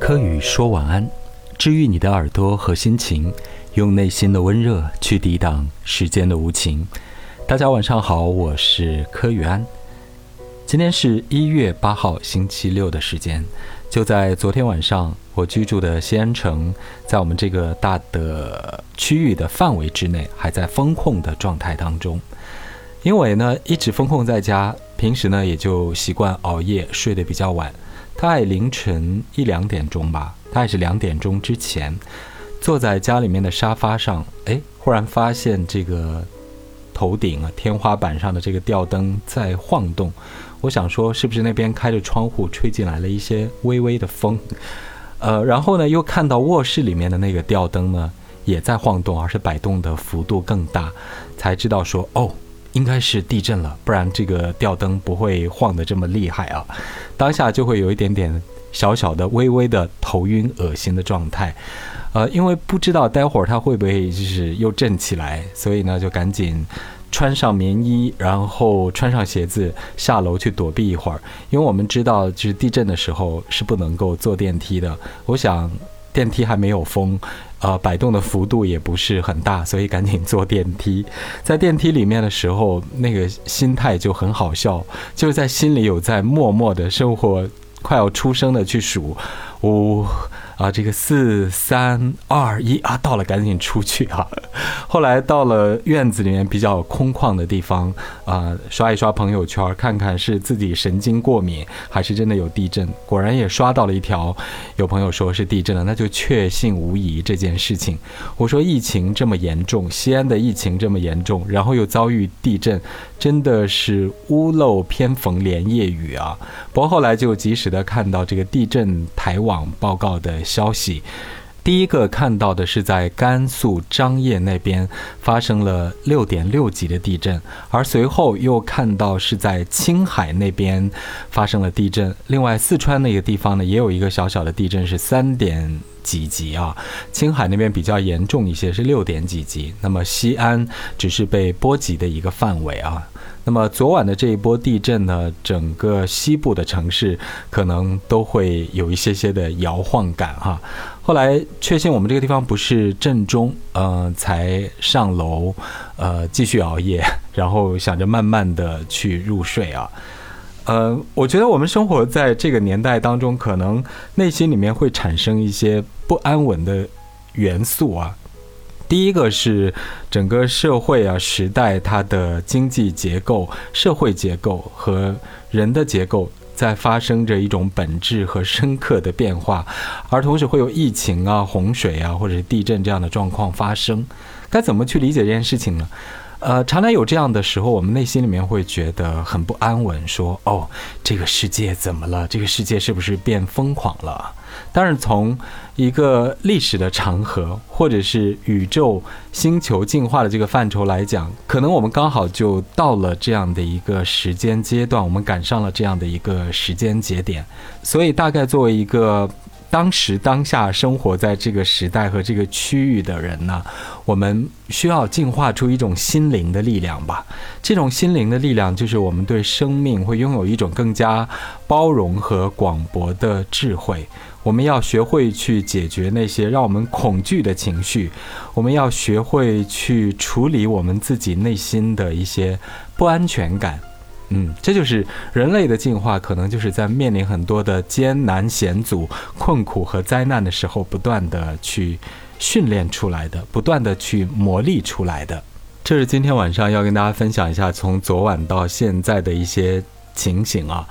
柯宇说晚安，治愈你的耳朵和心情，用内心的温热去抵挡时间的无情。大家晚上好，我是柯宇安。今天是一月八号星期六的时间，就在昨天晚上，我居住的西安城，在我们这个大的区域的范围之内，还在封控的状态当中。因为呢，一直封控在家，平时呢也就习惯熬夜，睡得比较晚。大概凌晨一两点钟吧，大概是两点钟之前，坐在家里面的沙发上，哎，忽然发现这个头顶啊天花板上的这个吊灯在晃动。我想说，是不是那边开着窗户，吹进来了一些微微的风？呃，然后呢，又看到卧室里面的那个吊灯呢也在晃动，而是摆动的幅度更大，才知道说哦。应该是地震了，不然这个吊灯不会晃得这么厉害啊！当下就会有一点点小小的、微微的头晕、恶心的状态，呃，因为不知道待会儿它会不会就是又震起来，所以呢就赶紧穿上棉衣，然后穿上鞋子下楼去躲避一会儿，因为我们知道就是地震的时候是不能够坐电梯的。我想电梯还没有封。呃，摆动的幅度也不是很大，所以赶紧坐电梯。在电梯里面的时候，那个心态就很好笑，就是在心里有在默默的生活，快要出生的去数五。啊，这个四三二一啊，到了，赶紧出去啊！后来到了院子里面比较空旷的地方啊，刷一刷朋友圈，看看是自己神经过敏还是真的有地震。果然也刷到了一条，有朋友说是地震了，那就确信无疑这件事情。我说疫情这么严重，西安的疫情这么严重，然后又遭遇地震，真的是屋漏偏逢连夜雨啊！不过后来就及时的看到这个地震台网报告的。消息，第一个看到的是在甘肃张掖那边发生了六点六级的地震，而随后又看到是在青海那边发生了地震。另外，四川那个地方呢，也有一个小小的地震，是三点几级啊。青海那边比较严重一些，是六点几级。那么西安只是被波及的一个范围啊。那么昨晚的这一波地震呢，整个西部的城市可能都会有一些些的摇晃感哈。后来确信我们这个地方不是震中，呃，才上楼，呃，继续熬夜，然后想着慢慢的去入睡啊。呃，我觉得我们生活在这个年代当中，可能内心里面会产生一些不安稳的元素啊。第一个是整个社会啊时代，它的经济结构、社会结构和人的结构在发生着一种本质和深刻的变化，而同时会有疫情啊、洪水啊或者是地震这样的状况发生。该怎么去理解这件事情呢？呃，常常有这样的时候，我们内心里面会觉得很不安稳，说：“哦，这个世界怎么了？这个世界是不是变疯狂了？”但是从一个历史的长河，或者是宇宙星球进化的这个范畴来讲，可能我们刚好就到了这样的一个时间阶段，我们赶上了这样的一个时间节点，所以大概作为一个。当时当下生活在这个时代和这个区域的人呢，我们需要进化出一种心灵的力量吧。这种心灵的力量，就是我们对生命会拥有一种更加包容和广博的智慧。我们要学会去解决那些让我们恐惧的情绪，我们要学会去处理我们自己内心的一些不安全感。嗯，这就是人类的进化，可能就是在面临很多的艰难险阻、困苦和灾难的时候，不断的去训练出来的，不断的去磨砺出来的。这是今天晚上要跟大家分享一下，从昨晚到现在的一些情形啊。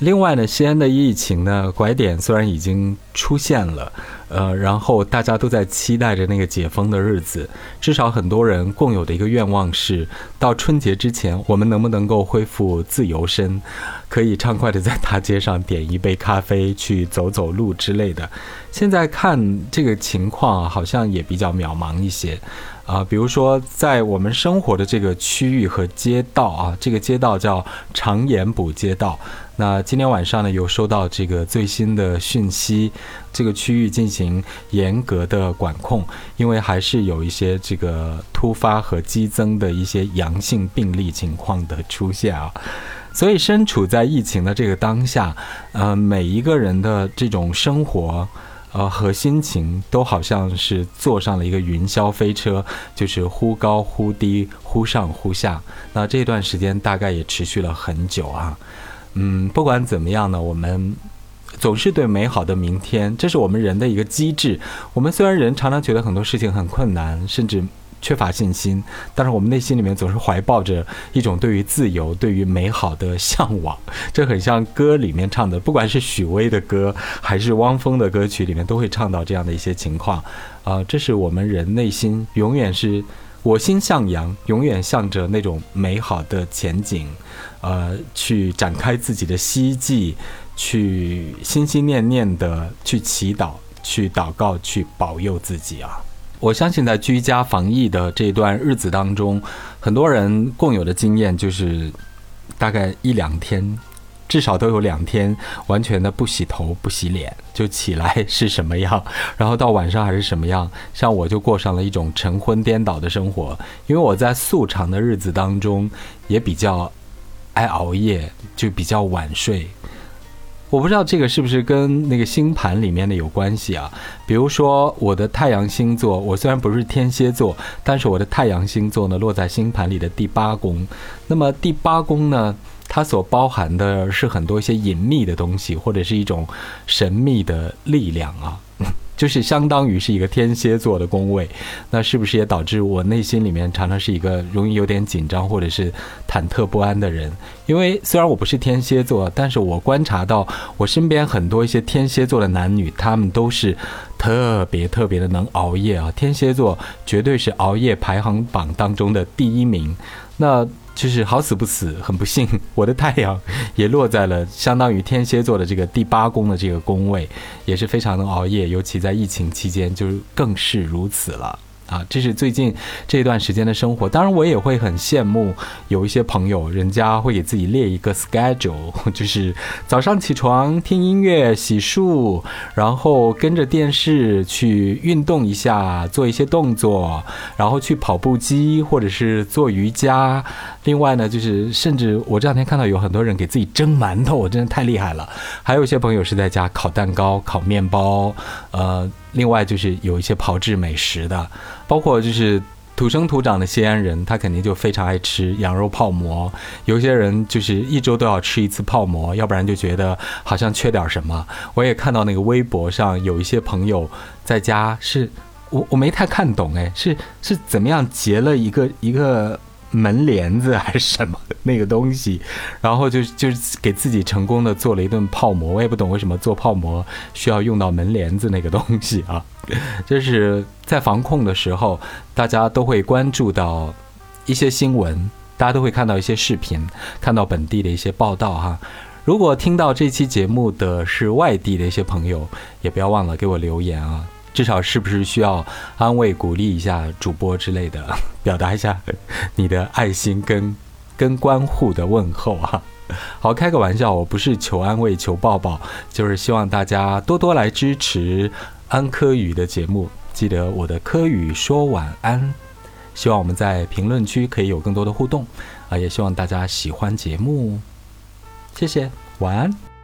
另外呢，西安的疫情呢拐点虽然已经出现了，呃，然后大家都在期待着那个解封的日子。至少很多人共有的一个愿望是，到春节之前，我们能不能够恢复自由身，可以畅快的在大街上点一杯咖啡，去走走路之类的。现在看这个情况，好像也比较渺茫一些。啊，比如说在我们生活的这个区域和街道啊，这个街道叫长延补街道。那今天晚上呢，有收到这个最新的讯息，这个区域进行严格的管控，因为还是有一些这个突发和激增的一些阳性病例情况的出现啊。所以身处在疫情的这个当下，呃，每一个人的这种生活。呃，和心情都好像是坐上了一个云霄飞车，就是忽高忽低，忽上忽下。那这段时间大概也持续了很久啊。嗯，不管怎么样呢，我们总是对美好的明天，这是我们人的一个机制。我们虽然人常常觉得很多事情很困难，甚至。缺乏信心，但是我们内心里面总是怀抱着一种对于自由、对于美好的向往。这很像歌里面唱的，不管是许巍的歌还是汪峰的歌曲里面，都会唱到这样的一些情况。啊，这是我们人内心永远是我心向阳，永远向着那种美好的前景，呃，去展开自己的希冀，去心心念念的去祈祷、去祷告、去保佑自己啊。我相信在居家防疫的这段日子当中，很多人共有的经验就是，大概一两天，至少都有两天完全的不洗头、不洗脸，就起来是什么样，然后到晚上还是什么样。像我就过上了一种晨昏颠倒的生活，因为我在素常的日子当中也比较爱熬夜，就比较晚睡。我不知道这个是不是跟那个星盘里面的有关系啊？比如说我的太阳星座，我虽然不是天蝎座，但是我的太阳星座呢落在星盘里的第八宫。那么第八宫呢，它所包含的是很多一些隐秘的东西，或者是一种神秘的力量啊。就是相当于是一个天蝎座的宫位，那是不是也导致我内心里面常常是一个容易有点紧张或者是忐忑不安的人？因为虽然我不是天蝎座，但是我观察到我身边很多一些天蝎座的男女，他们都是特别特别的能熬夜啊！天蝎座绝对是熬夜排行榜当中的第一名。那就是好死不死，很不幸，我的太阳也落在了相当于天蝎座的这个第八宫的这个宫位，也是非常能熬夜，尤其在疫情期间，就是更是如此了。啊，这是最近这段时间的生活。当然，我也会很羡慕有一些朋友，人家会给自己列一个 schedule，就是早上起床听音乐、洗漱，然后跟着电视去运动一下，做一些动作，然后去跑步机或者是做瑜伽。另外呢，就是甚至我这两天看到有很多人给自己蒸馒头，我真的太厉害了。还有一些朋友是在家烤蛋糕、烤面包，呃。另外就是有一些炮制美食的，包括就是土生土长的西安人，他肯定就非常爱吃羊肉泡馍。有些人就是一周都要吃一次泡馍，要不然就觉得好像缺点什么。我也看到那个微博上有一些朋友在家，是我我没太看懂哎，是是怎么样结了一个一个。门帘子还是什么那个东西，然后就就是给自己成功的做了一顿泡馍。我也不懂为什么做泡馍需要用到门帘子那个东西啊。就是在防控的时候，大家都会关注到一些新闻，大家都会看到一些视频，看到本地的一些报道哈。如果听到这期节目的是外地的一些朋友，也不要忘了给我留言啊。至少是不是需要安慰、鼓励一下主播之类的，表达一下你的爱心跟 跟关护的问候啊？好，开个玩笑，我不是求安慰、求抱抱，就是希望大家多多来支持安科语的节目。记得我的科语说晚安，希望我们在评论区可以有更多的互动啊！也希望大家喜欢节目，谢谢，晚安。